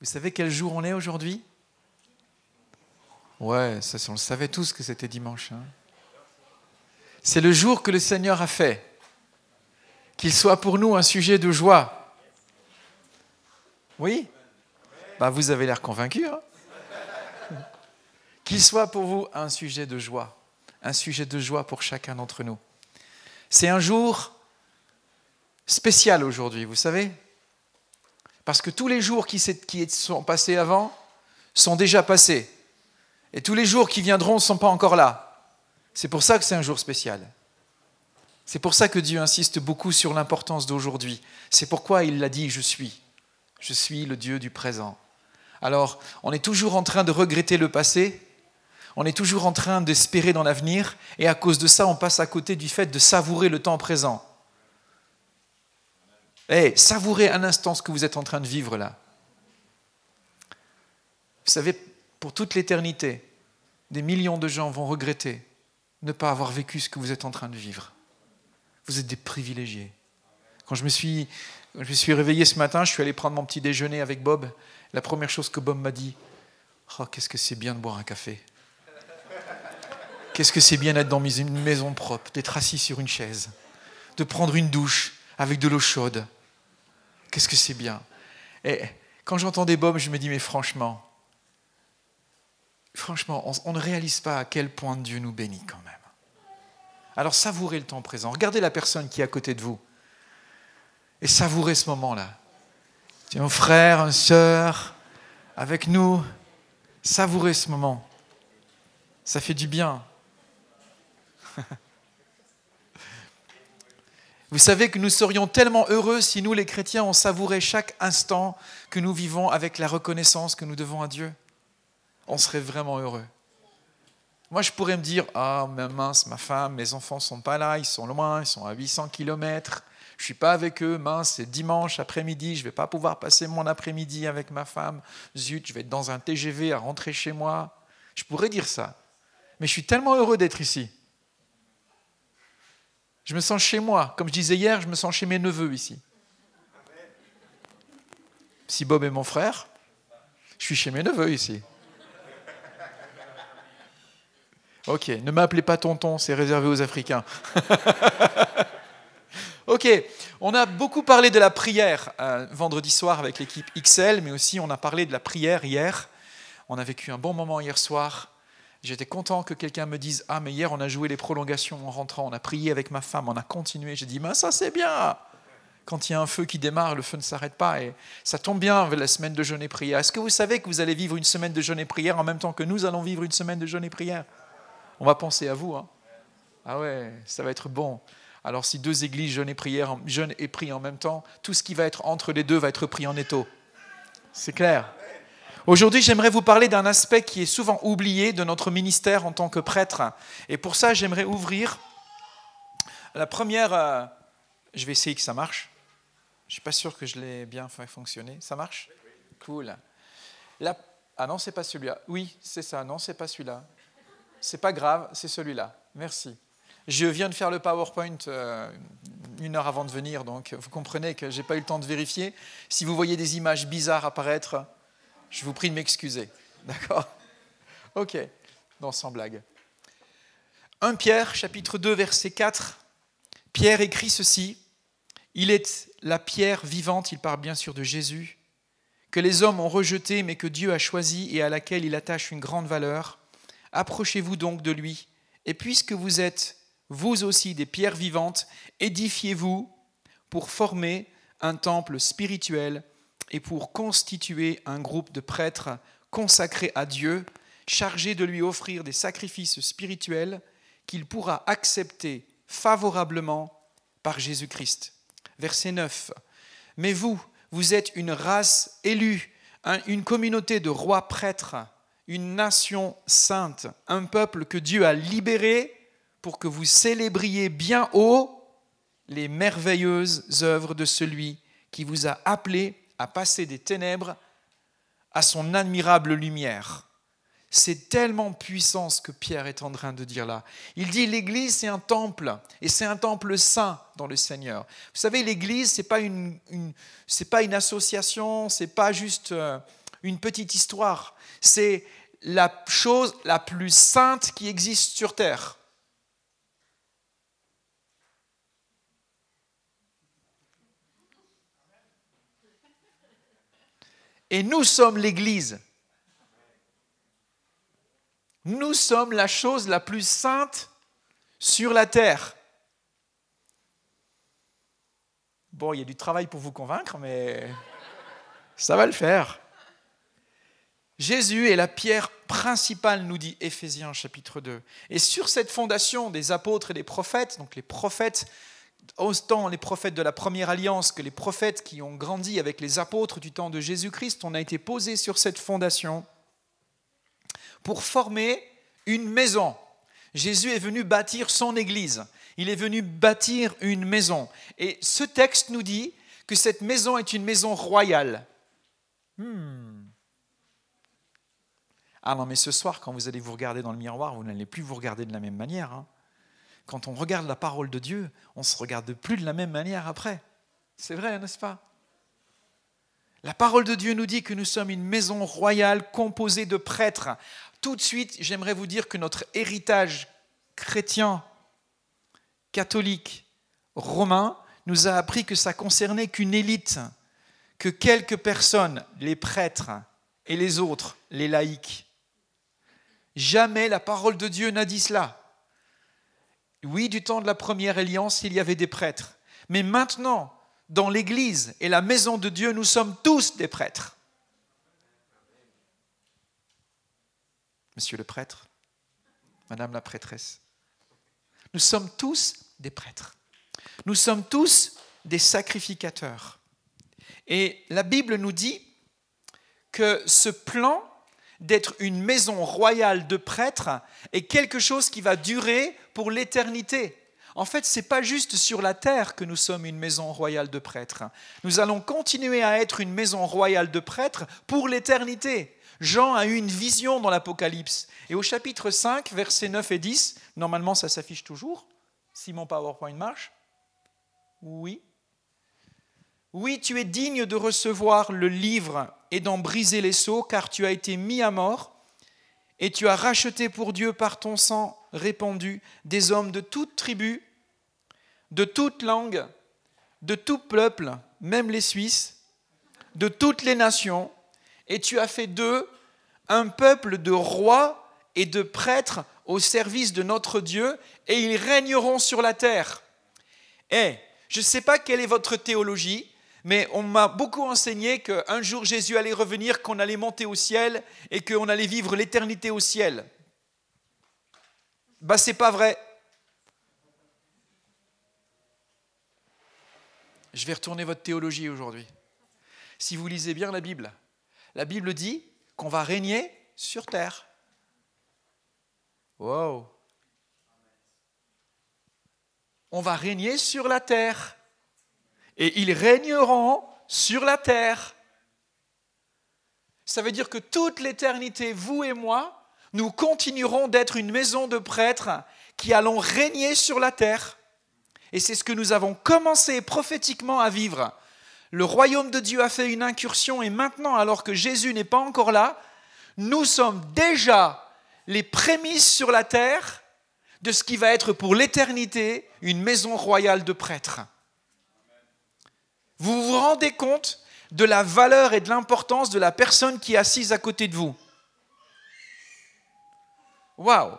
Vous savez quel jour on est aujourd'hui? Ouais, ça, on le savait tous que c'était dimanche. Hein. C'est le jour que le Seigneur a fait. Qu'il soit pour nous un sujet de joie. Oui? Bah, Vous avez l'air convaincu. Hein Qu'il soit pour vous un sujet de joie. Un sujet de joie pour chacun d'entre nous. C'est un jour spécial aujourd'hui, vous savez? Parce que tous les jours qui sont passés avant sont déjà passés. Et tous les jours qui viendront ne sont pas encore là. C'est pour ça que c'est un jour spécial. C'est pour ça que Dieu insiste beaucoup sur l'importance d'aujourd'hui. C'est pourquoi il l'a dit, je suis. Je suis le Dieu du présent. Alors, on est toujours en train de regretter le passé, on est toujours en train d'espérer dans l'avenir, et à cause de ça, on passe à côté du fait de savourer le temps présent. Eh, savourez un instant ce que vous êtes en train de vivre là. Vous savez, pour toute l'éternité, des millions de gens vont regretter ne pas avoir vécu ce que vous êtes en train de vivre. Vous êtes des privilégiés. Quand je me suis, je me suis réveillé ce matin, je suis allé prendre mon petit déjeuner avec Bob. La première chose que Bob m'a dit, oh, qu'est-ce que c'est bien de boire un café. Qu'est-ce que c'est bien d'être dans une maison propre, d'être assis sur une chaise, de prendre une douche avec de l'eau chaude. Qu'est-ce que c'est bien. Et quand j'entendais Bob, je me dis, mais franchement, franchement, on, ne réalise pas à quel point Dieu nous bénit quand même. Alors savourez le temps présent. Regardez la personne qui est à côté de vous. Et savourez ce moment-là. Es un frère, une sœur, avec nous. Savourez ce moment. Ça fait du bien. Vous savez que nous serions tellement heureux si nous, les chrétiens, on savourait chaque instant que nous vivons avec la reconnaissance que nous devons à Dieu on serait vraiment heureux. Moi, je pourrais me dire, ah, mince, ma femme, mes enfants sont pas là, ils sont loin, ils sont à 800 km, je suis pas avec eux, mince, c'est dimanche après-midi, je vais pas pouvoir passer mon après-midi avec ma femme, zut, je vais être dans un TGV à rentrer chez moi. Je pourrais dire ça. Mais je suis tellement heureux d'être ici. Je me sens chez moi. Comme je disais hier, je me sens chez mes neveux ici. Si Bob est mon frère, je suis chez mes neveux ici. Ok, ne m'appelez pas tonton, c'est réservé aux Africains. ok, on a beaucoup parlé de la prière euh, vendredi soir avec l'équipe XL, mais aussi on a parlé de la prière hier. On a vécu un bon moment hier soir. J'étais content que quelqu'un me dise Ah, mais hier on a joué les prolongations en rentrant, on a prié avec ma femme, on a continué. J'ai dit Mais ça c'est bien Quand il y a un feu qui démarre, le feu ne s'arrête pas. Et ça tombe bien la semaine de jeûne et prière. Est-ce que vous savez que vous allez vivre une semaine de jeûne et prière en même temps que nous allons vivre une semaine de jeûne et prière? On va penser à vous. Hein. Ah ouais, ça va être bon. Alors si deux églises jeûnent et, prière, jeûnent et prient en même temps, tout ce qui va être entre les deux va être pris en étau. C'est clair. Aujourd'hui, j'aimerais vous parler d'un aspect qui est souvent oublié de notre ministère en tant que prêtre. Et pour ça, j'aimerais ouvrir la première... Euh, je vais essayer que ça marche. Je ne suis pas sûr que je l'ai bien fait fonctionner. Ça marche? Cool. Ah non, c'est pas celui-là. Oui, c'est ça. Non, c'est pas celui-là. C'est pas grave, c'est celui-là. Merci. Je viens de faire le PowerPoint euh, une heure avant de venir, donc vous comprenez que je n'ai pas eu le temps de vérifier. Si vous voyez des images bizarres apparaître, je vous prie de m'excuser. D'accord? Ok, non, sans blague. 1 Pierre, chapitre 2, verset 4. Pierre écrit ceci Il est la pierre vivante, il parle bien sûr de Jésus, que les hommes ont rejetée, mais que Dieu a choisi et à laquelle il attache une grande valeur. Approchez-vous donc de lui, et puisque vous êtes vous aussi des pierres vivantes, édifiez-vous pour former un temple spirituel et pour constituer un groupe de prêtres consacrés à Dieu, chargés de lui offrir des sacrifices spirituels qu'il pourra accepter favorablement par Jésus-Christ. Verset 9. Mais vous, vous êtes une race élue, une communauté de rois prêtres une nation sainte, un peuple que Dieu a libéré pour que vous célébriez bien haut les merveilleuses œuvres de celui qui vous a appelé à passer des ténèbres à son admirable lumière. C'est tellement puissant ce que Pierre est en train de dire là. Il dit l'Église c'est un temple et c'est un temple saint dans le Seigneur. Vous savez l'Église c'est pas une, pas une association, c'est pas juste euh, une petite histoire. C'est la chose la plus sainte qui existe sur Terre. Et nous sommes l'Église. Nous sommes la chose la plus sainte sur la terre. Bon, il y a du travail pour vous convaincre, mais ça va le faire. Jésus est la pierre principale, nous dit Éphésiens chapitre 2. Et sur cette fondation des apôtres et des prophètes, donc les prophètes, autant les prophètes de la première alliance que les prophètes qui ont grandi avec les apôtres du temps de Jésus-Christ, on a été posé sur cette fondation pour former une maison. Jésus est venu bâtir son Église. Il est venu bâtir une maison. Et ce texte nous dit que cette maison est une maison royale. Hmm. Ah non, mais ce soir, quand vous allez vous regarder dans le miroir, vous n'allez plus vous regarder de la même manière. Hein. Quand on regarde la parole de Dieu, on se regarde plus de la même manière après. C'est vrai, n'est-ce pas? La parole de Dieu nous dit que nous sommes une maison royale composée de prêtres tout de suite, j'aimerais vous dire que notre héritage chrétien, catholique, romain, nous a appris que ça concernait qu'une élite, que quelques personnes, les prêtres et les autres, les laïcs. Jamais la parole de Dieu n'a dit cela. Oui, du temps de la première alliance, il y avait des prêtres. Mais maintenant, dans l'Église et la maison de Dieu, nous sommes tous des prêtres. monsieur le prêtre, madame la prêtresse. Nous sommes tous des prêtres. Nous sommes tous des sacrificateurs. Et la Bible nous dit que ce plan d'être une maison royale de prêtres est quelque chose qui va durer pour l'éternité. En fait, ce n'est pas juste sur la terre que nous sommes une maison royale de prêtres. Nous allons continuer à être une maison royale de prêtres pour l'éternité. Jean a eu une vision dans l'Apocalypse. Et au chapitre 5, versets 9 et 10, normalement ça s'affiche toujours, si mon PowerPoint marche. Oui. Oui, tu es digne de recevoir le livre et d'en briser les sceaux, car tu as été mis à mort, et tu as racheté pour Dieu par ton sang répandu des hommes de toute tribu, de toute langue, de tout peuple, même les Suisses, de toutes les nations et tu as fait d'eux un peuple de rois et de prêtres au service de notre Dieu, et ils régneront sur la terre. Et je ne sais pas quelle est votre théologie, mais on m'a beaucoup enseigné qu'un jour Jésus allait revenir, qu'on allait monter au ciel et qu'on allait vivre l'éternité au ciel. Bah, c'est pas vrai. Je vais retourner votre théologie aujourd'hui. Si vous lisez bien la Bible, la Bible dit qu'on va régner sur terre. Wow. On va régner sur la terre. Et ils régneront sur la terre. Ça veut dire que toute l'éternité, vous et moi, nous continuerons d'être une maison de prêtres qui allons régner sur la terre. Et c'est ce que nous avons commencé prophétiquement à vivre le royaume de Dieu a fait une incursion et maintenant, alors que Jésus n'est pas encore là, nous sommes déjà les prémices sur la terre de ce qui va être pour l'éternité une maison royale de prêtres. Vous vous rendez compte de la valeur et de l'importance de la personne qui est assise à côté de vous? Waouh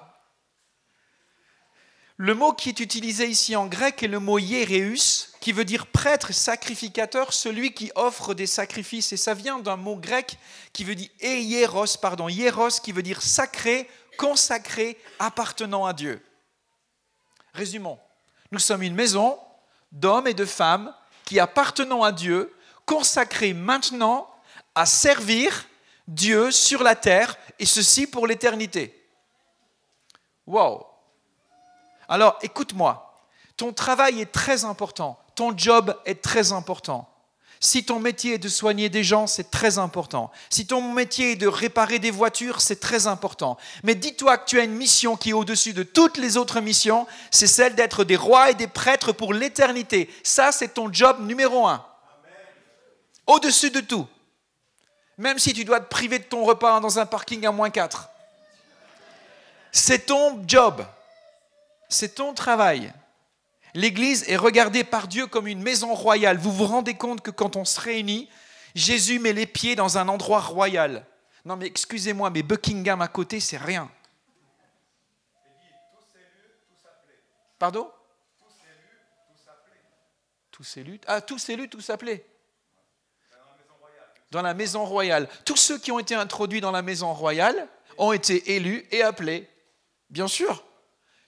Le mot qui est utilisé ici en grec est le mot hiereus, qui veut dire prêtre, sacrificateur, celui qui offre des sacrifices. Et ça vient d'un mot grec qui veut dire hieros, pardon, hieros, qui veut dire sacré, consacré, appartenant à Dieu. Résumons. Nous sommes une maison d'hommes et de femmes qui appartenant à Dieu, consacrés maintenant à servir Dieu sur la terre, et ceci pour l'éternité. Wow. Alors, écoute-moi. Ton travail est très important ton job est très important. Si ton métier est de soigner des gens, c'est très important. Si ton métier est de réparer des voitures, c'est très important. Mais dis-toi que tu as une mission qui est au-dessus de toutes les autres missions, c'est celle d'être des rois et des prêtres pour l'éternité. Ça, c'est ton job numéro un. Au-dessus de tout. Même si tu dois te priver de ton repas dans un parking à moins 4. C'est ton job. C'est ton travail. L'Église est regardée par Dieu comme une maison royale. Vous vous rendez compte que quand on se réunit, Jésus met les pieds dans un endroit royal. Non mais excusez-moi, mais Buckingham à côté, c'est rien. Pardon? Tous élus, ah, tous élus, tous appelés. Dans la maison royale. Tous ceux qui ont été introduits dans la maison royale ont été élus et appelés. Bien sûr.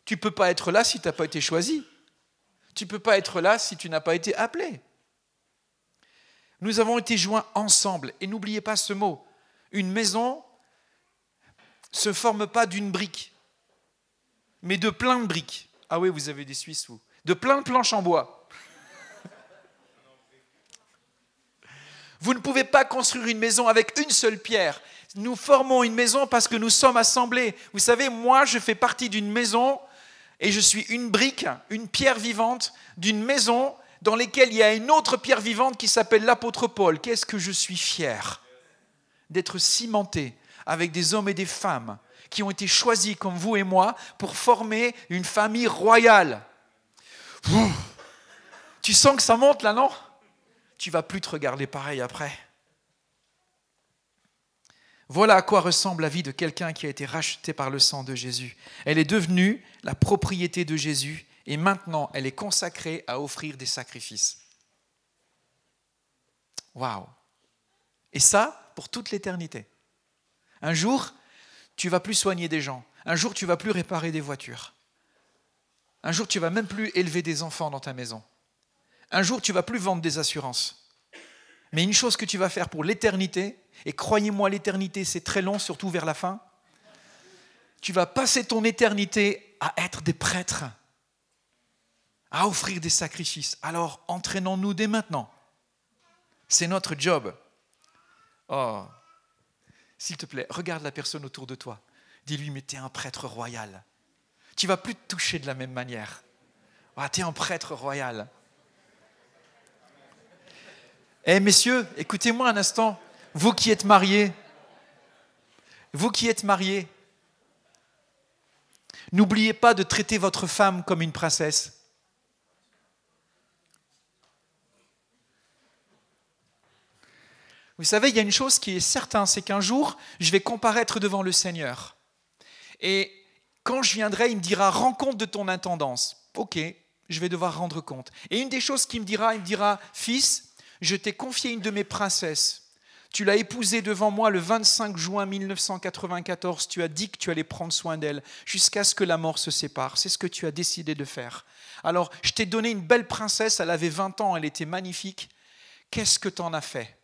Tu ne peux pas être là si tu n'as pas été choisi. Tu ne peux pas être là si tu n'as pas été appelé. Nous avons été joints ensemble. Et n'oubliez pas ce mot. Une maison se forme pas d'une brique, mais de plein de briques. Ah oui, vous avez des Suisses, vous. De plein de planches en bois. Vous ne pouvez pas construire une maison avec une seule pierre. Nous formons une maison parce que nous sommes assemblés. Vous savez, moi, je fais partie d'une maison et je suis une brique, une pierre vivante d'une maison dans laquelle il y a une autre pierre vivante qui s'appelle l'apôtre Paul. Qu'est-ce que je suis fier d'être cimenté avec des hommes et des femmes qui ont été choisis comme vous et moi pour former une famille royale. Tu sens que ça monte là, non? Tu vas plus te regarder pareil après. Voilà à quoi ressemble la vie de quelqu'un qui a été racheté par le sang de Jésus. Elle est devenue la propriété de Jésus et maintenant elle est consacrée à offrir des sacrifices. Waouh Et ça, pour toute l'éternité. Un jour, tu vas plus soigner des gens. Un jour, tu vas plus réparer des voitures. Un jour, tu vas même plus élever des enfants dans ta maison. Un jour, tu vas plus vendre des assurances. Mais une chose que tu vas faire pour l'éternité, et croyez-moi, l'éternité, c'est très long, surtout vers la fin. Tu vas passer ton éternité à être des prêtres, à offrir des sacrifices. Alors, entraînons-nous dès maintenant. C'est notre job. Oh, s'il te plaît, regarde la personne autour de toi. Dis-lui, mais tu es un prêtre royal. Tu vas plus te toucher de la même manière. Ah, tu es un prêtre royal. Eh messieurs, écoutez-moi un instant. Vous qui êtes mariés, vous qui êtes mariés, n'oubliez pas de traiter votre femme comme une princesse. Vous savez, il y a une chose qui est certaine, c'est qu'un jour, je vais comparaître devant le Seigneur. Et quand je viendrai, il me dira, rends compte de ton intendance. Ok, je vais devoir rendre compte. Et une des choses qu'il me dira, il me dira, fils, je t'ai confié une de mes princesses. Tu l'as épousée devant moi le 25 juin 1994. Tu as dit que tu allais prendre soin d'elle jusqu'à ce que la mort se sépare. C'est ce que tu as décidé de faire. Alors, je t'ai donné une belle princesse. Elle avait 20 ans. Elle était magnifique. Qu'est-ce que tu en as fait?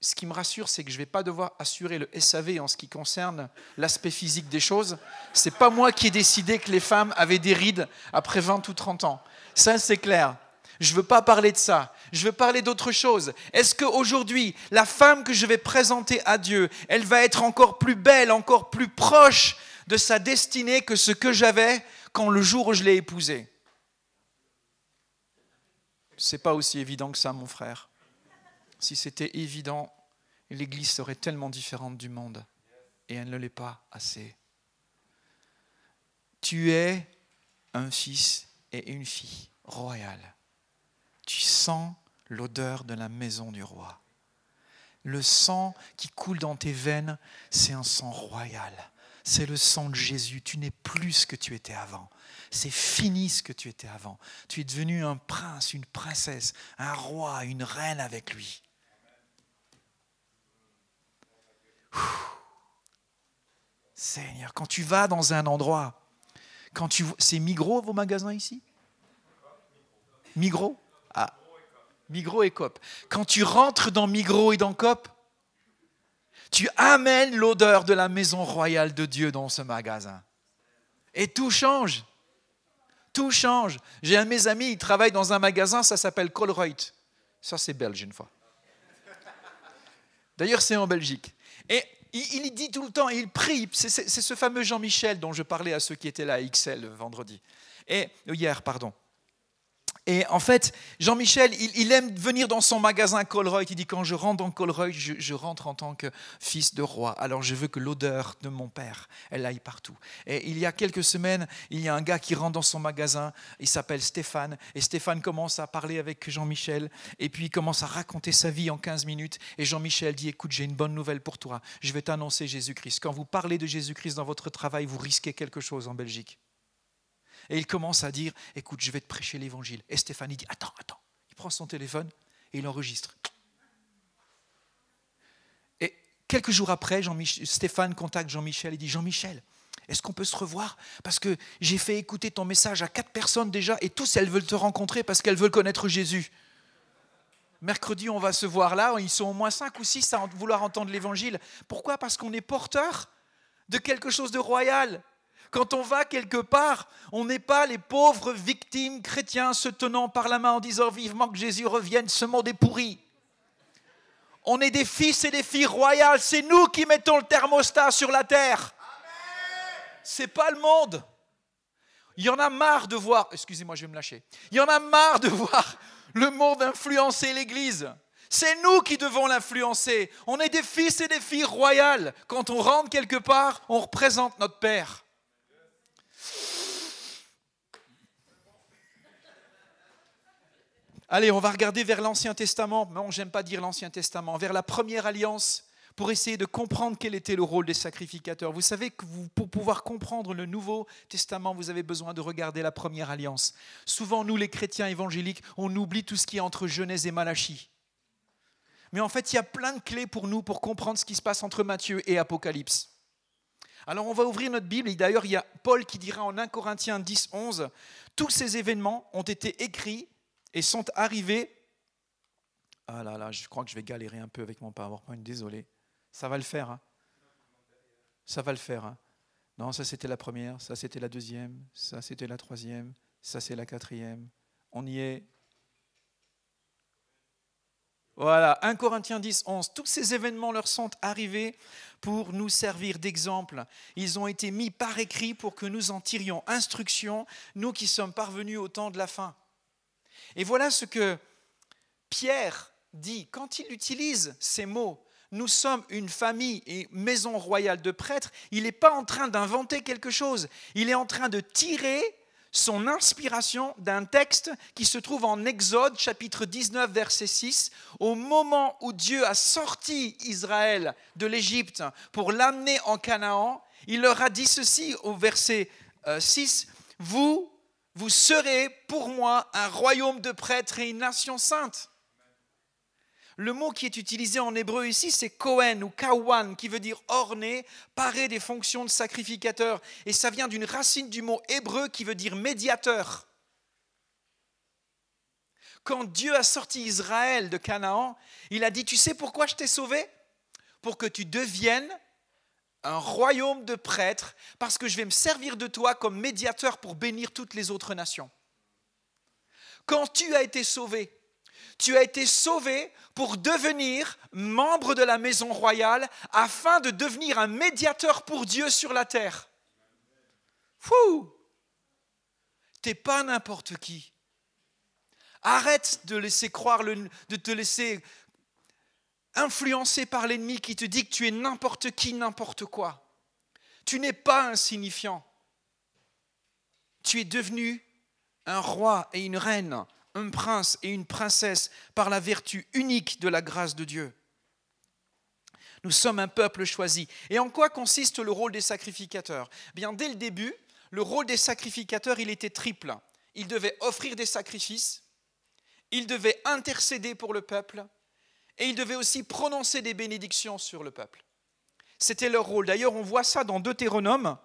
Ce qui me rassure, c'est que je ne vais pas devoir assurer le SAV en ce qui concerne l'aspect physique des choses. Ce n'est pas moi qui ai décidé que les femmes avaient des rides après 20 ou 30 ans. Ça, c'est clair. Je ne veux pas parler de ça. Je veux parler d'autre chose. Est-ce qu'aujourd'hui, la femme que je vais présenter à Dieu, elle va être encore plus belle, encore plus proche de sa destinée que ce que j'avais quand le jour où je l'ai épousée? C'est pas aussi évident que ça, mon frère. Si c'était évident, l'Église serait tellement différente du monde. Et elle ne l'est pas assez. Tu es un fils et une fille royale tu sens l'odeur de la maison du roi. Le sang qui coule dans tes veines, c'est un sang royal. C'est le sang de Jésus. Tu n'es plus ce que tu étais avant. C'est fini ce que tu étais avant. Tu es devenu un prince, une princesse, un roi, une reine avec lui. Seigneur, quand tu vas dans un endroit, quand tu c'est Migros vos magasins ici? Migros? Ah, Migros et Coop. Quand tu rentres dans Migros et dans Coop, tu amènes l'odeur de la maison royale de Dieu dans ce magasin. Et tout change. Tout change. J'ai un de mes amis, il travaille dans un magasin, ça s'appelle Colruyt. Ça, c'est belge une fois. D'ailleurs, c'est en Belgique. Et il, dit tout le temps, il prie. C'est ce fameux Jean-Michel dont je parlais à ceux qui étaient là à XL vendredi. Et hier, pardon. Et en fait, Jean-Michel, il, aime venir dans son magasin Colreuil. Il dit quand je rentre dans Colreuil, je, rentre en tant que fils de roi. Alors je veux que l'odeur de mon père, elle aille partout. Et il y a quelques semaines, il y a un gars qui rentre dans son magasin. Il s'appelle Stéphane. Et Stéphane commence à parler avec Jean-Michel. Et puis il commence à raconter sa vie en 15 minutes. Et Jean-Michel dit écoute, j'ai une bonne nouvelle pour toi. Je vais t'annoncer Jésus-Christ. Quand vous parlez de Jésus-Christ dans votre travail, vous risquez quelque chose en Belgique. Et il commence à dire, écoute, je vais te prêcher l'évangile. Et Stéphane, dit, attends, attends. Il prend son téléphone et il enregistre. Et quelques jours après, Stéphane contacte Jean-Michel et dit, Jean-Michel, est-ce qu'on peut se revoir? Parce que j'ai fait écouter ton message à quatre personnes déjà et tous elles veulent te rencontrer parce qu'elles veulent connaître Jésus. Mercredi, on va se voir là. Ils sont au moins cinq ou six à vouloir entendre l'évangile. Pourquoi? Parce qu'on est porteur de quelque chose de royal. Quand on va quelque part, on n'est pas les pauvres victimes chrétiens se tenant par la main en disant vivement que Jésus revienne, ce monde est pourri. On est des fils et des filles royales, c'est nous qui mettons le thermostat sur la terre. C'est pas le monde. Il y en a marre de voir, excusez-moi, je vais me lâcher. Il y en a marre de voir le monde influencer l'Église. C'est nous qui devons l'influencer. On est des fils et des filles royales. Quand on rentre quelque part, on représente notre Père. Allez, on va regarder vers l'Ancien Testament. Non, j'aime pas dire l'Ancien Testament, vers la première alliance pour essayer de comprendre quel était le rôle des sacrificateurs. Vous savez que pour pouvoir comprendre le Nouveau Testament, vous avez besoin de regarder la première alliance. Souvent, nous, les chrétiens évangéliques, on oublie tout ce qui est entre Genèse et Malachie. Mais en fait, il y a plein de clés pour nous pour comprendre ce qui se passe entre Matthieu et Apocalypse. Alors on va ouvrir notre Bible, d'ailleurs il y a Paul qui dira en 1 Corinthiens 10, 11, tous ces événements ont été écrits et sont arrivés. Ah là là, je crois que je vais galérer un peu avec mon PowerPoint, désolé. Ça va le faire. Hein. ça va le faire. Hein. non, ça c'était la première, ça c'était la deuxième, ça c'était la troisième, ça c'est la quatrième. On y est. Voilà, 1 Corinthiens 10, 11. Tous ces événements leur sont arrivés pour nous servir d'exemple. Ils ont été mis par écrit pour que nous en tirions instruction, nous qui sommes parvenus au temps de la fin. Et voilà ce que Pierre dit quand il utilise ces mots. Nous sommes une famille et maison royale de prêtres. Il n'est pas en train d'inventer quelque chose. Il est en train de tirer son inspiration d'un texte qui se trouve en Exode chapitre 19 verset 6, au moment où Dieu a sorti Israël de l'Égypte pour l'amener en Canaan, il leur a dit ceci au verset 6, euh, Vous, vous serez pour moi un royaume de prêtres et une nation sainte. Le mot qui est utilisé en hébreu ici, c'est Kohen ou Kawan, qui veut dire orné, paré des fonctions de sacrificateur. Et ça vient d'une racine du mot hébreu qui veut dire médiateur. Quand Dieu a sorti Israël de Canaan, il a dit, tu sais pourquoi je t'ai sauvé? Pour que tu deviennes un royaume de prêtres, parce que je vais me servir de toi comme médiateur pour bénir toutes les autres nations. Quand tu as été sauvé, tu as été sauvé pour devenir membre de la maison royale afin de devenir un médiateur pour Dieu sur la terre. Fou T'es pas n'importe qui. Arrête de laisser croire, de te laisser influencer par l'ennemi qui te dit que tu es n'importe qui, n'importe quoi. Tu n'es pas insignifiant. Tu es devenu un roi et une reine un prince et une princesse par la vertu unique de la grâce de Dieu. Nous sommes un peuple choisi. Et en quoi consiste le rôle des sacrificateurs? Bien, dès le début, le rôle des sacrificateurs, il était triple. Ils devaient offrir des sacrifices, ils devaient intercéder pour le peuple, et ils devaient aussi prononcer des bénédictions sur le peuple. C'était leur rôle. D'ailleurs, on voit ça dans Deutéronome,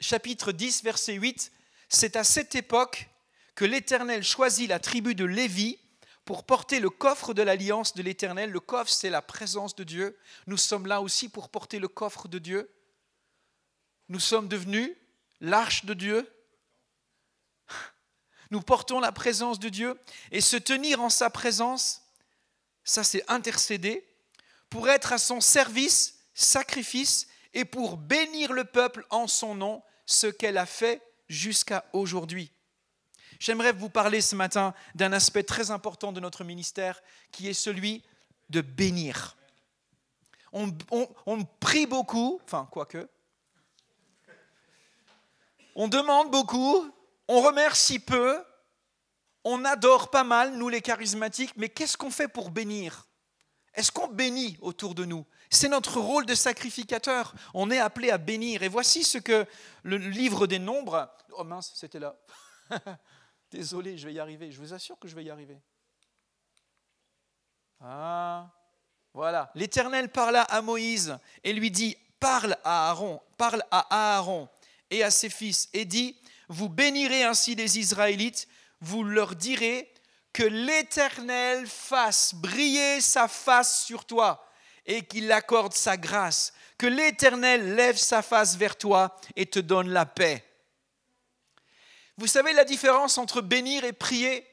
chapitre 10, verset 8. C'est à cette époque que l'Éternel choisit la tribu de Lévi pour porter le coffre de l'alliance de l'Éternel. Le coffre, c'est la présence de Dieu. Nous sommes là aussi pour porter le coffre de Dieu. Nous sommes devenus l'arche de Dieu. Nous portons la présence de Dieu et se tenir en sa présence, ça c'est intercéder, pour être à son service, sacrifice, et pour bénir le peuple en son nom, ce qu'elle a fait jusqu'à aujourd'hui. J'aimerais vous parler ce matin d'un aspect très important de notre ministère qui est celui de bénir. On, prie beaucoup, enfin quoique, on demande beaucoup, on remercie peu, on adore pas mal, nous les charismatiques, mais qu'est-ce qu'on fait pour bénir? Est-ce qu'on bénit autour de nous? C'est notre rôle de sacrificateur. On est appelé à bénir. Et voici ce que le livre des nombres... Oh mince, c'était là. Désolé, je vais y arriver. Je vous assure que je vais y arriver. Ah, voilà. L'Éternel parla à Moïse et lui dit, parle à Aaron, parle à Aaron et à ses fils et dit, vous bénirez ainsi les Israélites vous leur direz que l'Éternel fasse briller sa face sur toi et qu'il accorde sa grâce, que l'Éternel lève sa face vers toi et te donne la paix. Vous savez la différence entre bénir et prier?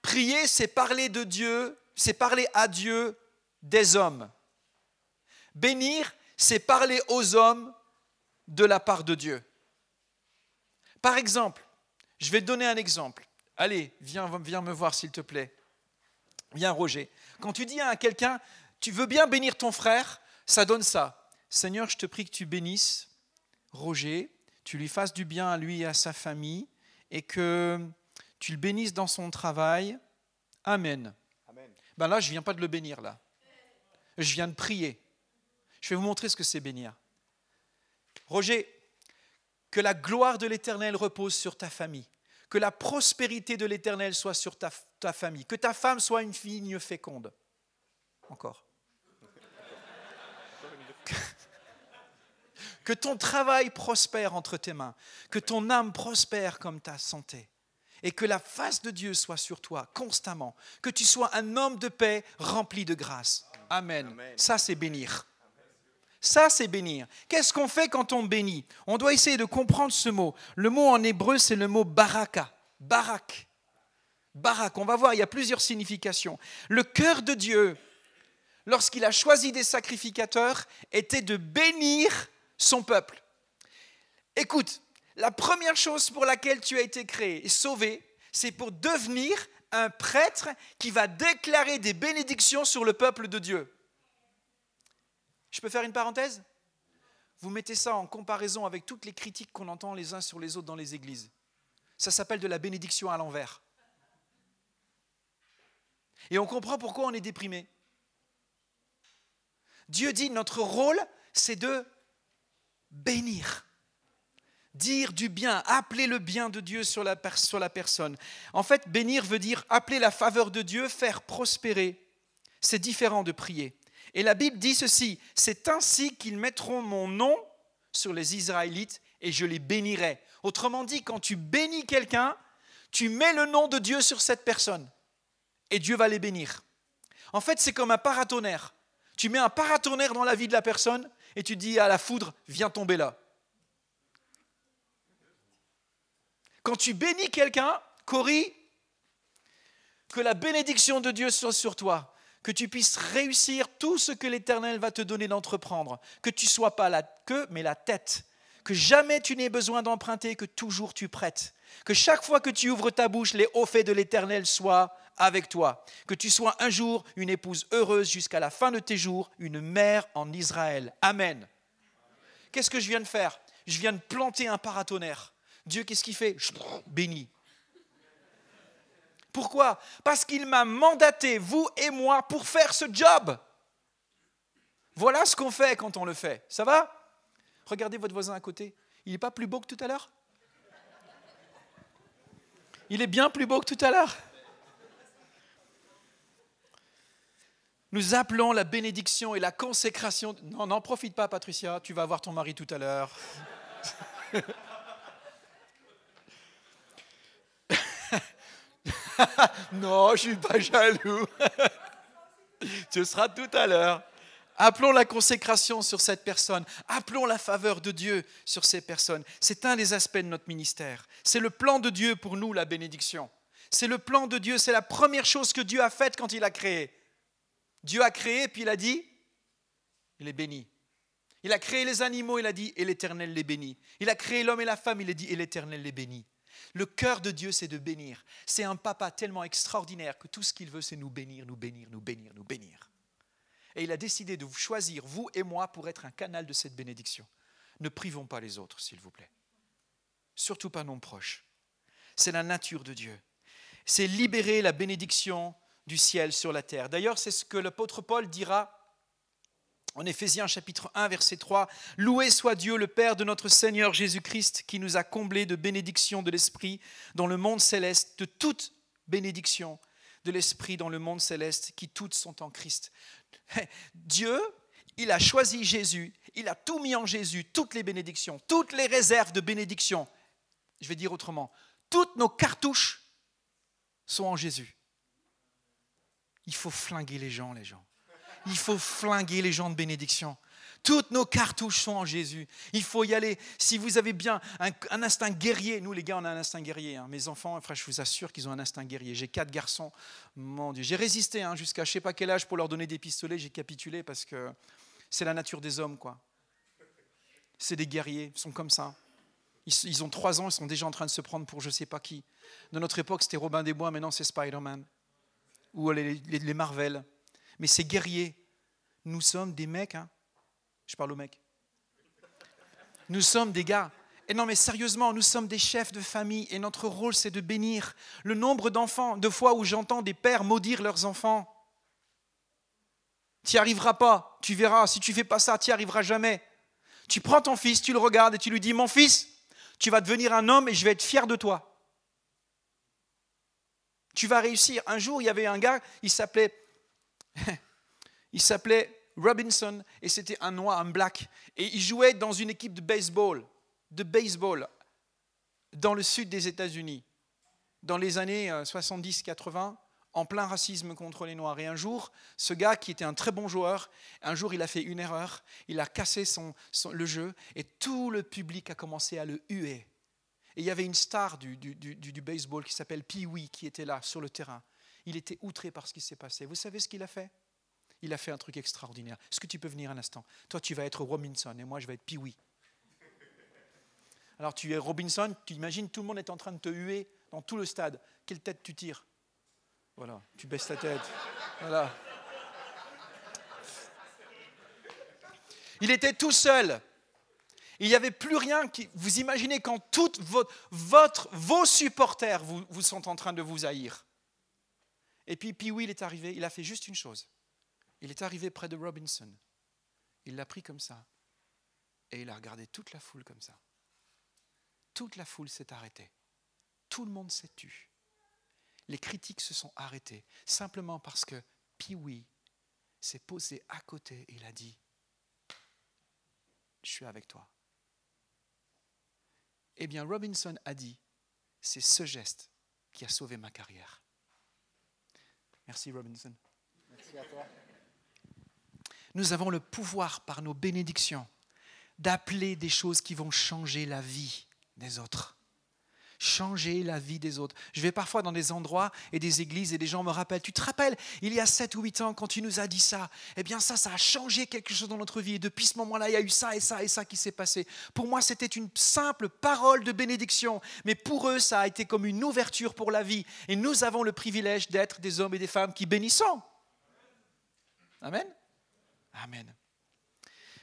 Prier, c'est parler de Dieu, c'est parler à Dieu des hommes. Bénir, c'est parler aux hommes de la part de Dieu. Par exemple, je vais te donner un exemple. Allez, viens, viens me voir s'il te plaît. Viens Roger. Quand tu dis à quelqu'un, tu veux bien bénir ton frère, ça donne ça. Seigneur, je te prie que tu bénisses Roger, tu lui fasses du bien à lui et à sa famille, et que tu le bénisses dans son travail. Amen. Ben là, je ne viens pas de le bénir, là. Je viens de prier. Je vais vous montrer ce que c'est bénir. Roger, que la gloire de l'Éternel repose sur ta famille que la prospérité de l'Éternel soit sur ta, famille, que ta femme soit une fille féconde. Encore. que ton travail prospère entre tes mains, que ton âme prospère comme ta santé, et que la face de Dieu soit sur toi constamment, que tu sois un homme de paix rempli de grâce. Amen. Ça, c'est bénir. Ça, c'est bénir. Qu'est-ce qu'on fait quand on bénit? On doit essayer de comprendre ce mot. Le mot en hébreu, c'est le mot baraka. Barak. Barak. On va voir, il y a plusieurs significations. Le cœur de Dieu, lorsqu'il a choisi des sacrificateurs, était de bénir son peuple. Écoute, la première chose pour laquelle tu as été créé et sauvé, c'est pour devenir un prêtre qui va déclarer des bénédictions sur le peuple de Dieu. Je peux faire une parenthèse? Vous mettez ça en comparaison avec toutes les critiques qu'on entend les uns sur les autres dans les églises. Ça s'appelle de la bénédiction à l'envers. Et on comprend pourquoi on est déprimé. Dieu dit, notre rôle, c'est de bénir, dire du bien, appeler le bien de Dieu sur la, personne. En fait, bénir veut dire appeler la faveur de Dieu, faire prospérer. C'est différent de prier. Et la Bible dit ceci, c'est ainsi qu'ils mettront mon nom sur les Israélites et je les bénirai. Autrement dit, quand tu bénis quelqu'un, tu mets le nom de Dieu sur cette personne et Dieu va les bénir. En fait, c'est comme un paratonnerre. Tu mets un paratonnerre dans la vie de la personne et tu dis à la foudre, viens tomber là. Quand tu bénis quelqu'un, Cory, que la bénédiction de Dieu soit sur toi que tu puisses réussir tout ce que l'Éternel va te donner d'entreprendre, que tu sois pas la queue, mais la tête, que jamais tu n'aies besoin d'emprunter, que toujours tu prêtes, que chaque fois que tu ouvres ta bouche, les hauts faits de l'Éternel soient avec toi, que tu sois un jour une épouse heureuse jusqu'à la fin de tes jours, une mère en Israël. Amen. Qu'est-ce que je viens de faire? Je viens de planter un paratonnerre. Dieu, qu'est-ce qu'il fait? Béni. Pourquoi? Parce qu'il m'a mandaté, vous et moi, pour faire ce job. Voilà ce qu'on fait quand on le fait. Ça va? Regardez votre voisin à côté. Il n'est pas plus beau que tout à l'heure? Il est bien plus beau que tout à l'heure Nous appelons la bénédiction et la consécration. Non, n'en profite pas, Patricia, tu vas voir ton mari tout à l'heure. non, je ne suis pas jaloux. Ce sera tout à l'heure. Appelons la consécration sur cette personne. Appelons la faveur de Dieu sur ces personnes. C'est un des aspects de notre ministère. C'est le plan de Dieu pour nous, la bénédiction. C'est le plan de Dieu. C'est la première chose que Dieu a faite quand il a créé. Dieu a créé, puis il a dit, il est béni. Il a créé les animaux, il a dit, et l'Éternel les bénit. Il a créé l'homme et la femme, il a dit, et l'Éternel les bénit. Le cœur de Dieu, c'est de bénir. C'est un papa tellement extraordinaire que tout ce qu'il veut, c'est nous bénir, nous bénir, nous bénir, nous bénir. Et il a décidé de vous choisir, vous et moi, pour être un canal de cette bénédiction. Ne privons pas les autres, s'il vous plaît. Surtout pas nos proches. C'est la nature de Dieu. C'est libérer la bénédiction du ciel sur la terre. D'ailleurs, c'est ce que l'apôtre Paul dira en Éphésiens chapitre 1, verset 3, Loué soit Dieu le Père de notre Seigneur Jésus-Christ, qui nous a comblés de bénédictions de l'Esprit dans le monde céleste, de toute bénédiction de l'Esprit dans le monde céleste, qui toutes sont en Christ. Dieu, il a choisi Jésus, il a tout mis en Jésus, toutes les bénédictions, toutes les réserves de bénédictions. Je vais dire autrement, toutes nos cartouches sont en Jésus. Il faut flinguer les gens, les gens. Il faut flinguer les gens de bénédiction. Toutes nos cartouches sont en Jésus. Il faut y aller. Si vous avez bien un, instinct guerrier, nous les gars, on a un instinct guerrier. Hein. Mes enfants, frère, je vous assure qu'ils ont un instinct guerrier. J'ai quatre garçons. Mon Dieu, j'ai résisté hein, jusqu'à je sais pas quel âge pour leur donner des pistolets. J'ai capitulé parce que c'est la nature des hommes, quoi. C'est des guerriers, ils sont comme ça. Ils, ont trois ans, ils sont déjà en train de se prendre pour je sais pas qui. De notre époque, c'était Robin des Bois, maintenant c'est Spider-Man. Ou les, les Marvel mais ces guerriers, nous sommes des mecs, hein je parle aux mecs. Nous sommes des gars. Et non, mais sérieusement, nous sommes des chefs de famille et notre rôle, c'est de bénir. Le nombre d'enfants, de fois où j'entends des pères maudire leurs enfants. Tu n'y arriveras pas, tu verras, si tu fais pas ça, tu n'y arriveras jamais. Tu prends ton fils, tu le regardes et tu lui dis, mon fils, tu vas devenir un homme et je vais être fier de toi. Tu vas réussir. Un jour, il y avait un gars, il s'appelait il s'appelait Robinson et c'était un noir, un black. Et il jouait dans une équipe de baseball, de baseball, dans le sud des États-Unis, dans les années 70-80, euh, en plein racisme contre les Noirs. Et un jour, ce gars qui était un très bon joueur, un jour il a fait une erreur, il a cassé son, le jeu et tout le public a commencé à le huer. Et il y avait une star du, du, du, du baseball qui s'appelle Pee Wee qui était là sur le terrain. Il était outré par ce qui s'est passé. Vous savez ce qu'il a fait? Il a fait un truc extraordinaire. Est-ce que tu peux venir un instant? Toi, tu vas être Robinson et moi, je vais être Pee-wee. Alors, tu es Robinson, tu imagines, tout le monde est en train de te huer dans tout le stade. Quelle tête tu tires? Voilà, tu baisses ta tête. Voilà. Il était tout seul. Il n'y avait plus rien. Vous imaginez quand toutes vos supporters vous, vous sont en train de vous haïr. Et puis Pee il est arrivé, il a fait juste une chose. Il est arrivé près de Robinson. Il l'a pris comme ça. Et il a regardé toute la foule comme ça. Toute la foule s'est arrêtée. Tout le monde s'est tu. Les critiques se sont arrêtées simplement parce que Pee s'est posé à côté et il a dit Je suis avec toi. Eh bien, Robinson a dit C'est ce geste qui a sauvé ma carrière. Merci Robinson. Merci à toi. Nous avons le pouvoir par nos bénédictions d'appeler des choses qui vont changer la vie des autres changer la vie des autres. Je vais parfois dans des endroits et des églises et des gens me rappellent, tu te rappelles, il y a 7 ou 8 ans, quand tu nous as dit ça, eh bien ça, ça a changé quelque chose dans notre vie. Et depuis ce moment-là, il y a eu ça et ça et ça qui s'est passé. Pour moi, c'était une simple parole de bénédiction, mais pour eux, ça a été comme une ouverture pour la vie. Et nous avons le privilège d'être des hommes et des femmes qui bénissons. Amen. Amen.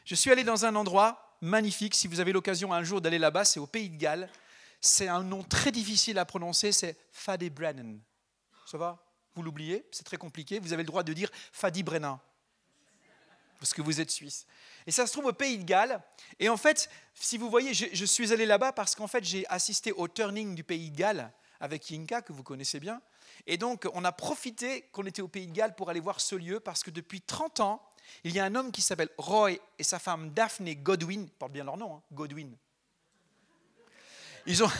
Je suis allé dans un endroit magnifique. Si vous avez l'occasion un jour d'aller là-bas, c'est au Pays de Galles c'est un nom très difficile à prononcer, c'est Fadi Brennan. Ça va? Vous l'oubliez? C'est très compliqué. Vous avez le droit de dire Fadi Brennan, parce que vous êtes suisse. Et ça se trouve au Pays de Galles. Et en fait, si vous voyez, je, suis allé là-bas parce qu'en fait, j'ai assisté au turning du Pays de Galles avec Yinka, que vous connaissez bien. Et donc, on a profité qu'on était au Pays de Galles pour aller voir ce lieu parce que depuis 30 ans, il y a un homme qui s'appelle Roy et sa femme Daphne Godwin, porte bien leur nom, hein, Godwin, ils ont,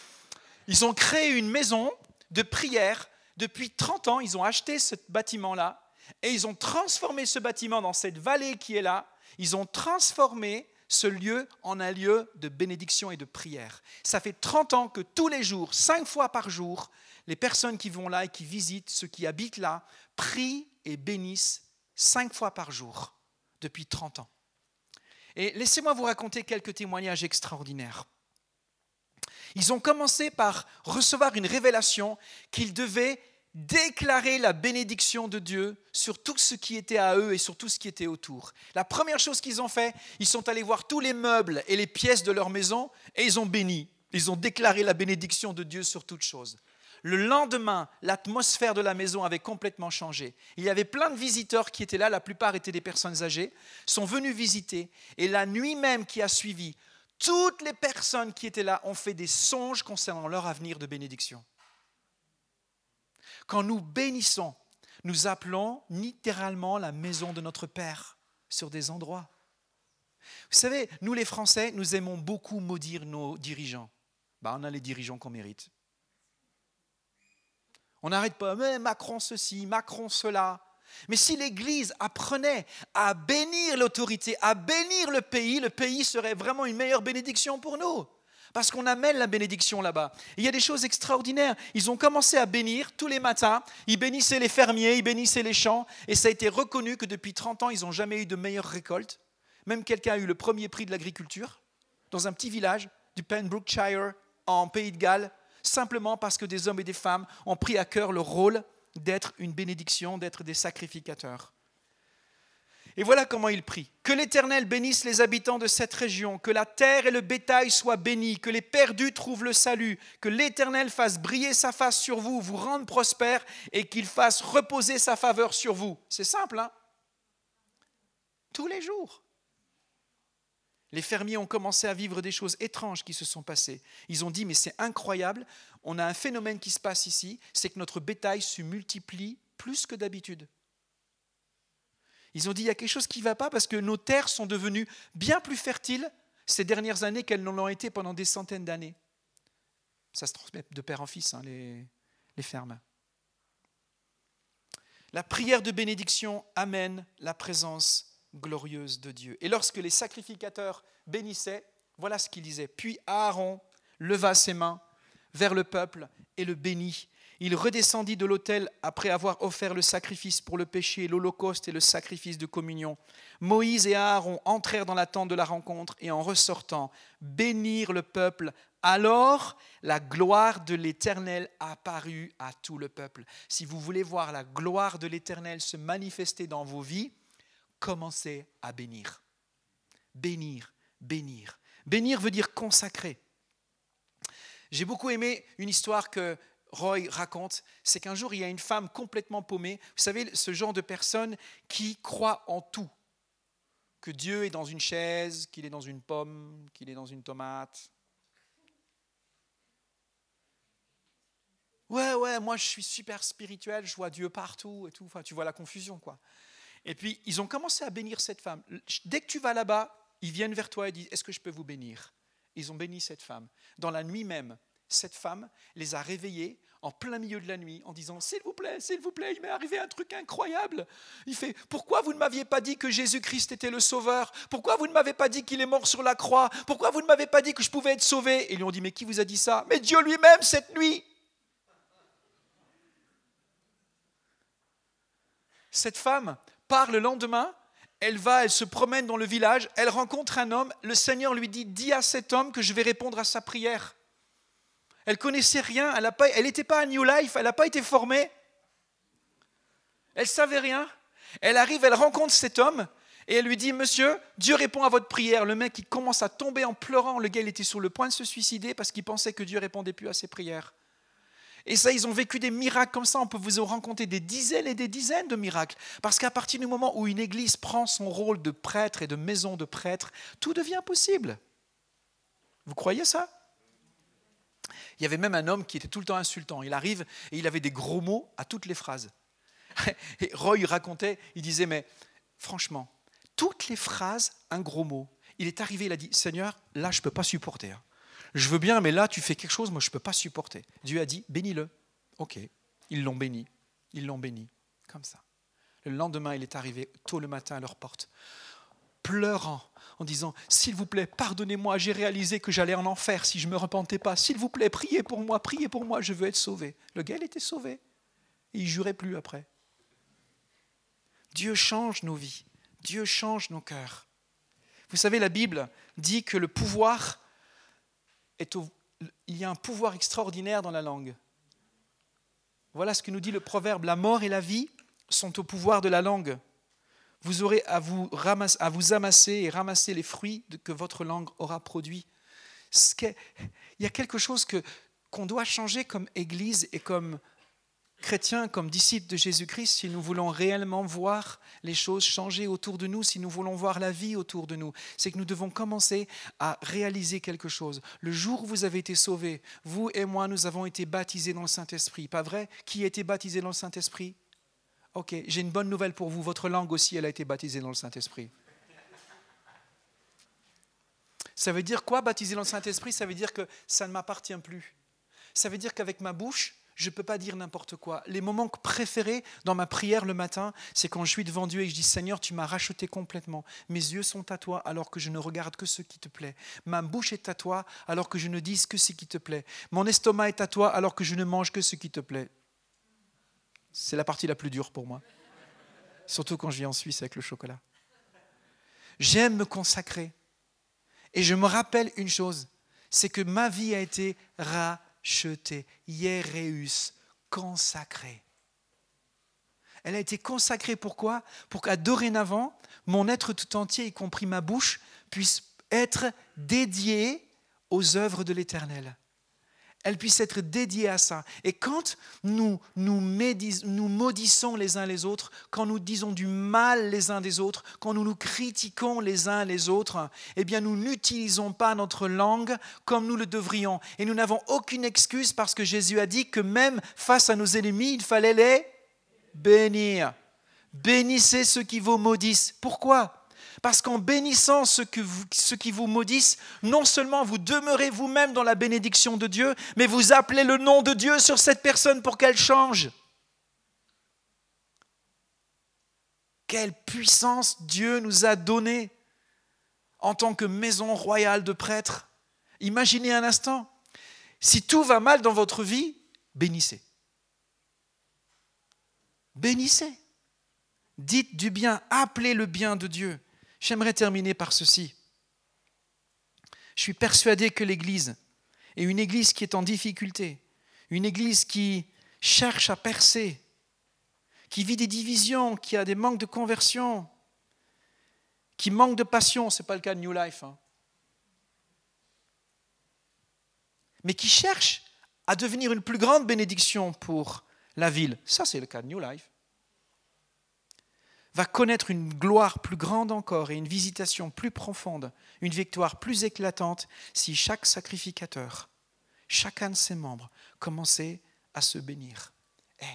ils ont créé une maison de prière. Depuis 30 ans, ils ont acheté ce bâtiment-là et ils ont transformé ce bâtiment dans cette vallée qui est là. Ils ont transformé ce lieu en un lieu de bénédiction et de prière. Ça fait 30 ans que tous les jours, cinq fois par jour, les personnes qui vont là et qui visitent, ceux qui habitent là, prient et bénissent cinq fois par jour depuis 30 ans. Et laissez-moi vous raconter quelques témoignages extraordinaires. Ils ont commencé par recevoir une révélation qu'ils devaient déclarer la bénédiction de Dieu sur tout ce qui était à eux et sur tout ce qui était autour. La première chose qu'ils ont fait, ils sont allés voir tous les meubles et les pièces de leur maison et ils ont béni. Ils ont déclaré la bénédiction de Dieu sur toutes choses. Le lendemain, l'atmosphère de la maison avait complètement changé. Il y avait plein de visiteurs qui étaient là, la plupart étaient des personnes âgées, sont venus visiter. Et la nuit même qui a suivi, toutes les personnes qui étaient là ont fait des songes concernant leur avenir de bénédiction. Quand nous bénissons, nous appelons littéralement la maison de notre Père sur des endroits. Vous savez, nous les Français, nous aimons beaucoup maudire nos dirigeants. Bah, on a les dirigeants qu'on mérite. On n'arrête pas, mais Macron ceci, Macron cela. Mais si l'Église apprenait à bénir l'autorité, à bénir le pays, le pays serait vraiment une meilleure bénédiction pour nous. Parce qu'on amène la bénédiction là-bas. Il y a des choses extraordinaires. Ils ont commencé à bénir tous les matins. Ils bénissaient les fermiers, ils bénissaient les champs. Et ça a été reconnu que depuis 30 ans, ils n'ont jamais eu de meilleure récolte. Même quelqu'un a eu le premier prix de l'agriculture dans un petit village du Pembrookeshire en Pays de Galles, simplement parce que des hommes et des femmes ont pris à cœur le rôle d'être une bénédiction, d'être des sacrificateurs. Et voilà comment il prie. Que l'Éternel bénisse les habitants de cette région, que la terre et le bétail soient bénis, que les perdus trouvent le salut, que l'Éternel fasse briller sa face sur vous, vous rende prospère et qu'il fasse reposer sa faveur sur vous. C'est simple, hein? Tous les jours. Les fermiers ont commencé à vivre des choses étranges qui se sont passées. Ils ont dit, mais c'est incroyable, on a un phénomène qui se passe ici, c'est que notre bétail se multiplie plus que d'habitude. Ils ont dit, il y a quelque chose qui ne va pas parce que nos terres sont devenues bien plus fertiles ces dernières années qu'elles ne l'ont été pendant des centaines d'années. Ça se transmet de père en fils, hein, les, les fermes. La prière de bénédiction amène la présence glorieuse de Dieu. Et lorsque les sacrificateurs bénissaient, voilà ce qu'ils disaient. Puis Aaron leva ses mains vers le peuple et le bénit. Il redescendit de l'autel après avoir offert le sacrifice pour le péché, l'holocauste et le sacrifice de communion. Moïse et Aaron entrèrent dans la tente de la rencontre et en ressortant, bénirent le peuple. Alors la gloire de l'Éternel apparut à tout le peuple. Si vous voulez voir la gloire de l'Éternel se manifester dans vos vies, commencez à bénir. Bénir, bénir. Bénir veut dire consacrer. J'ai beaucoup aimé une histoire que Roy raconte, c'est qu'un jour, il y a une femme complètement paumée. Vous savez, ce genre de personne qui croit en tout. Que Dieu est dans une chaise, qu'il est dans une pomme, qu'il est dans une tomate. Ouais, ouais, moi je suis super spirituel, je vois Dieu partout et tout. Enfin, tu vois la confusion, quoi. Et puis, ils ont commencé à bénir cette femme. Dès que tu vas là-bas, ils viennent vers toi et disent Est-ce que je peux vous bénir? Ils ont béni cette femme. Dans la nuit même, cette femme les a réveillés en plein milieu de la nuit en disant S'il vous plaît, s'il vous plaît, il m'est arrivé un truc incroyable. Il fait Pourquoi vous ne m'aviez pas dit que Jésus-Christ était le sauveur? Pourquoi vous ne m'avez pas dit qu'il est mort sur la croix? Pourquoi vous ne m'avez pas dit que je pouvais être sauvé Et ils lui ont dit Mais qui vous a dit ça? Mais Dieu lui-même cette nuit. Cette femme part le lendemain elle va, elle se promène dans le village, elle rencontre un homme, le Seigneur lui dit, dis à cet homme que je vais répondre à sa prière. Elle connaissait rien, elle n'était pas à New Life, elle n'a pas été formée. Elle savait rien. Elle arrive, elle rencontre cet homme et elle lui dit Monsieur, Dieu répond à votre prière. Le mec, il commence à tomber en pleurant. Le gars, il était sur le point de se suicider parce qu'il pensait que Dieu répondait plus à ses prières. Et ça, ils ont vécu des miracles comme ça. On peut vous raconter des dizaines et des dizaines de miracles. Parce qu'à partir du moment où une église prend son rôle de prêtre et de maison de prêtre, tout devient possible. Vous croyez ça? Il y avait même un homme qui était tout le temps insultant. Il arrive et il avait des gros mots à toutes les phrases. Et Roy racontait, il disait, mais franchement, toutes les phrases, un gros mot. Il est arrivé, il a dit, Seigneur, là, je ne peux pas supporter. Hein. Je veux bien, mais là, tu fais quelque chose, moi, je ne peux pas supporter. Dieu a dit, bénis-le. Ok, ils l'ont béni. Ils l'ont béni, comme ça. Le lendemain, il est arrivé tôt le matin à leur porte pleurant, en disant, S'il vous plaît, pardonnez-moi, j'ai réalisé que j'allais en enfer si je ne me repentais pas. S'il vous plaît, priez pour moi, priez pour moi, je veux être sauvé. Le gars, il était sauvé. Et il jurait plus après. Dieu change nos vies. Dieu change nos cœurs. Vous savez, la Bible dit que le pouvoir Il y a un pouvoir extraordinaire dans la langue. Voilà ce que nous dit le proverbe. La mort et la vie sont au pouvoir de la langue. Vous aurez à vous, à vous amasser et ramasser les fruits que votre langue aura produits. Il y a quelque chose que, qu'on doit changer comme Église et comme chrétiens, comme disciples de Jésus-Christ, si nous voulons réellement voir les choses changer autour de nous, si nous voulons voir la vie autour de nous, c'est que nous devons commencer à réaliser quelque chose. Le jour où vous avez été sauvés, vous et moi, nous avons été baptisés dans le Saint-Esprit. Pas vrai? Qui a été baptisé dans le Saint-Esprit? Ok, j'ai une bonne nouvelle pour vous. Votre langue aussi, elle a été baptisée dans le Saint-Esprit. Ça veut dire quoi, baptisé dans le Saint-Esprit? Ça veut dire que ça ne m'appartient plus. Ça veut dire qu'avec ma bouche, je ne peux pas dire n'importe quoi. Les moments préférés dans ma prière le matin, c'est quand je suis devant Dieu et je dis Seigneur, tu m'as racheté complètement. Mes yeux sont à toi alors que je ne regarde que ce qui te plaît. Ma bouche est à toi alors que je ne dise que ce qui te plaît. Mon estomac est à toi alors que je ne mange que ce qui te plaît. C'est la partie la plus dure pour moi. Surtout quand je vis en Suisse avec le chocolat. J'aime me consacrer. Et je me rappelle une chose, c'est que ma vie a été rachetée Cheté, Yéréus, consacré. Elle a été consacrée pourquoi Pour qu'à dorénavant, mon être tout entier, y compris ma bouche, puisse être dédié aux œuvres de l'Éternel elle puisse être dédiée à ça. Et quand nous nous, nous maudissons les uns les autres, quand nous disons du mal les uns des autres, quand nous nous critiquons les uns les autres, eh bien nous n'utilisons pas notre langue comme nous le devrions. Et nous n'avons aucune excuse parce que Jésus a dit que même face à nos ennemis, il fallait les bénir. Bénissez ceux qui vous maudissent. Pourquoi? Parce qu'en bénissant ceux, qui vous maudissent, non seulement vous demeurez vous-même dans la bénédiction de Dieu, mais vous appelez le nom de Dieu sur cette personne pour qu'elle change. Quelle puissance Dieu nous a donnée en tant que maison royale de prêtres. Imaginez un instant, si tout va mal dans votre vie, bénissez. Bénissez. Dites du bien, appelez le bien de Dieu. J'aimerais terminer par ceci. Je suis persuadé que l'Église est une Église qui est en difficulté, une Église qui cherche à percer, qui vit des divisions, qui a des manques de conversion, qui manque de passion, ce n'est pas le cas de New Life, hein. mais qui cherche à devenir une plus grande bénédiction pour la ville. Ça, c'est le cas de New Life va connaître une gloire plus grande encore et une visitation plus profonde, une victoire plus éclatante si chaque sacrificateur, chacun de ses membres commençait à se bénir. Eh,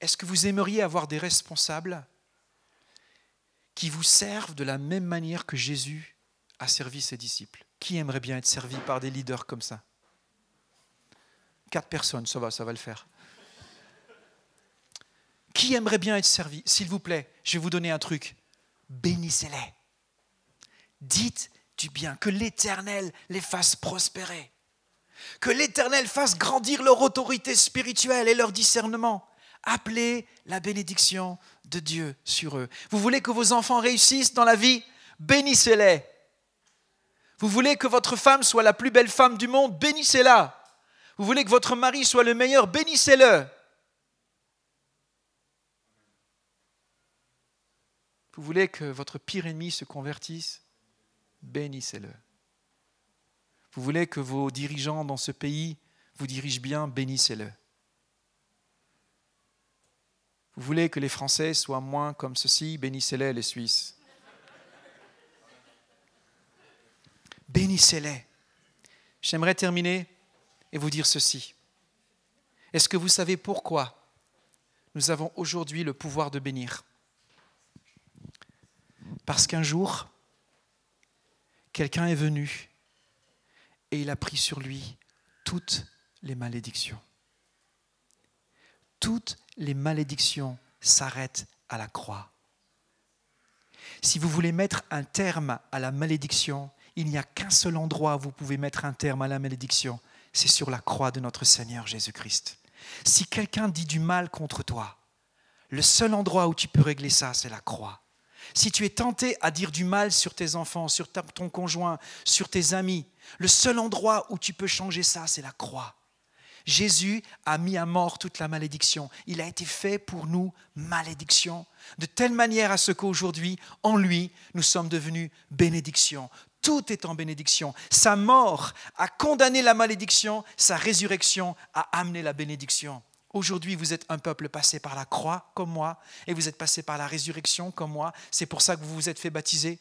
est-ce que vous aimeriez avoir des responsables qui vous servent de la même manière que Jésus a servi ses disciples? Qui aimerait bien être servi par des leaders comme ça? Quatre personnes, ça va, ça va le faire. Qui aimerait bien être servi? S'il vous plaît, je vais vous donner un truc. Bénissez-les. Dites du bien, que l'Éternel les fasse prospérer. Que l'Éternel fasse grandir leur autorité spirituelle et leur discernement. Appelez la bénédiction de Dieu sur eux. Vous voulez que vos enfants réussissent dans la vie? Bénissez-les. Vous voulez que votre femme soit la plus belle femme du monde? Bénissez-la. Vous voulez que votre mari soit le meilleur? Bénissez-le. Vous voulez que votre pire ennemi se convertisse Bénissez-le. Vous voulez que vos dirigeants dans ce pays vous dirigent bien Bénissez-le. Vous voulez que les Français soient moins comme ceci Bénissez-les, les Suisses. Bénissez-les. J'aimerais terminer et vous dire ceci. Est-ce que vous savez pourquoi nous avons aujourd'hui le pouvoir de bénir? Parce qu'un jour, quelqu'un est venu et il a pris sur lui toutes les malédictions. Toutes les malédictions s'arrêtent à la croix. Si vous voulez mettre un terme à la malédiction, il n'y a qu'un seul endroit où vous pouvez mettre un terme à la malédiction, c'est sur la croix de notre Seigneur Jésus-Christ. Si quelqu'un dit du mal contre toi, le seul endroit où tu peux régler ça, c'est la croix. Si tu es tenté à dire du mal sur tes enfants, sur ton conjoint, sur tes amis, le seul endroit où tu peux changer ça, c'est la croix. Jésus a mis à mort toute la malédiction. Il a été fait pour nous malédiction, de telle manière à ce qu'aujourd'hui, en lui, nous sommes devenus bénédiction. Tout est en bénédiction. Sa mort a condamné la malédiction, sa résurrection a amené la bénédiction. Aujourd'hui, vous êtes un peuple passé par la croix comme moi, et vous êtes passé par la résurrection comme moi. C'est pour ça que vous vous êtes fait baptiser.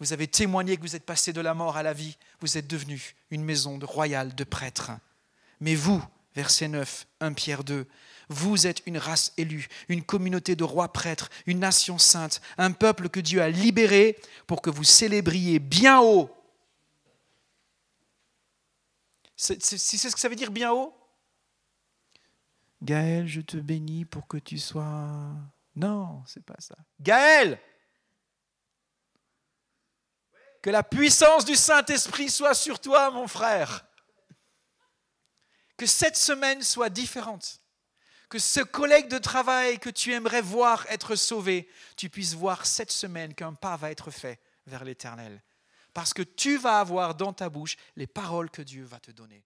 Vous avez témoigné que vous êtes passé de la mort à la vie. Vous êtes devenu une maison de royale de prêtres. Mais vous, verset 9, 1 Pierre 2, vous êtes une race élue, une communauté de rois prêtres, une nation sainte, un peuple que Dieu a libéré pour que vous célébriez bien haut. C'est ce que ça veut dire bien haut Gaël, je te bénis pour que tu sois... Non, c'est pas ça. Gaël Que la puissance du Saint-Esprit soit sur toi, mon frère que cette semaine soit différente. Que ce collègue de travail que tu aimerais voir être sauvé, tu puisses voir cette semaine qu'un pas va être fait vers l'éternel. Parce que tu vas avoir dans ta bouche les paroles que Dieu va te donner.